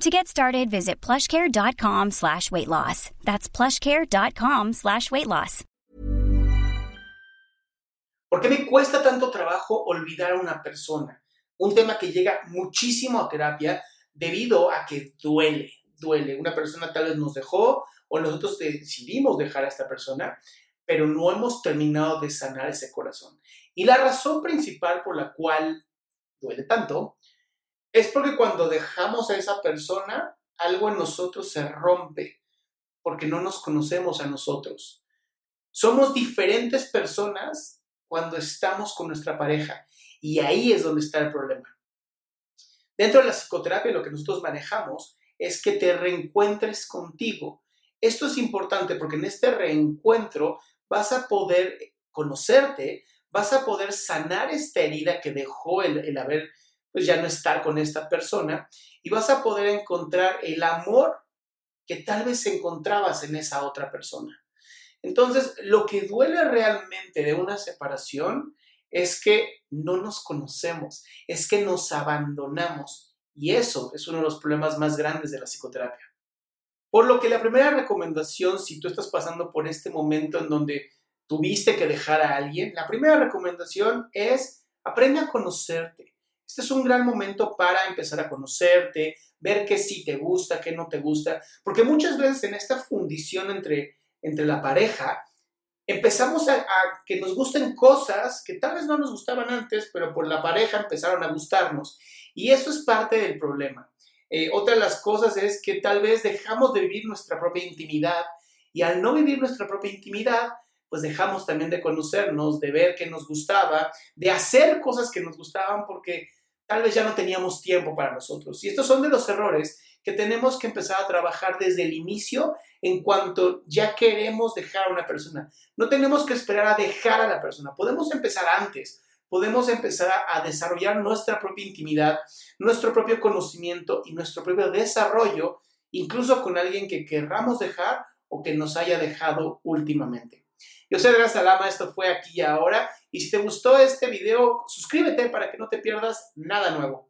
To get started, visit plushcare.com slash weight loss. That's plushcare.com slash weight loss. ¿Por qué me cuesta tanto trabajo olvidar a una persona? Un tema que llega muchísimo a terapia debido a que duele, duele. Una persona tal vez nos dejó o nosotros decidimos dejar a esta persona, pero no hemos terminado de sanar ese corazón. Y la razón principal por la cual duele tanto es porque cuando dejamos a esa persona, algo en nosotros se rompe, porque no nos conocemos a nosotros. Somos diferentes personas cuando estamos con nuestra pareja y ahí es donde está el problema. Dentro de la psicoterapia lo que nosotros manejamos es que te reencuentres contigo. Esto es importante porque en este reencuentro vas a poder conocerte, vas a poder sanar esta herida que dejó el, el haber pues ya no estar con esta persona y vas a poder encontrar el amor que tal vez encontrabas en esa otra persona. Entonces, lo que duele realmente de una separación es que no nos conocemos, es que nos abandonamos y eso es uno de los problemas más grandes de la psicoterapia. Por lo que la primera recomendación, si tú estás pasando por este momento en donde tuviste que dejar a alguien, la primera recomendación es aprende a conocerte, este es un gran momento para empezar a conocerte, ver qué sí te gusta, qué no te gusta, porque muchas veces en esta fundición entre, entre la pareja, empezamos a, que nos gusten cosas que tal vez no nos gustaban antes, pero por la pareja empezaron a gustarnos. Y eso es parte del problema. Eh, otra de las cosas es que tal vez dejamos de vivir nuestra propia intimidad y al no vivir nuestra propia intimidad, pues dejamos también de conocernos, de ver qué nos gustaba, de hacer cosas que nos gustaban porque tal vez ya no teníamos tiempo para nosotros. Y estos son de los errores que tenemos que empezar a trabajar desde el inicio en cuanto ya queremos dejar a una persona. No tenemos que esperar a dejar a la persona, podemos empezar antes, podemos empezar a desarrollar nuestra propia intimidad, nuestro propio conocimiento y nuestro propio desarrollo, incluso con alguien que querramos dejar o que nos haya dejado últimamente. Yo soy Edgar Salama, esto fue aquí y ahora. Y si te gustó este video, suscríbete para que no te pierdas nada nuevo.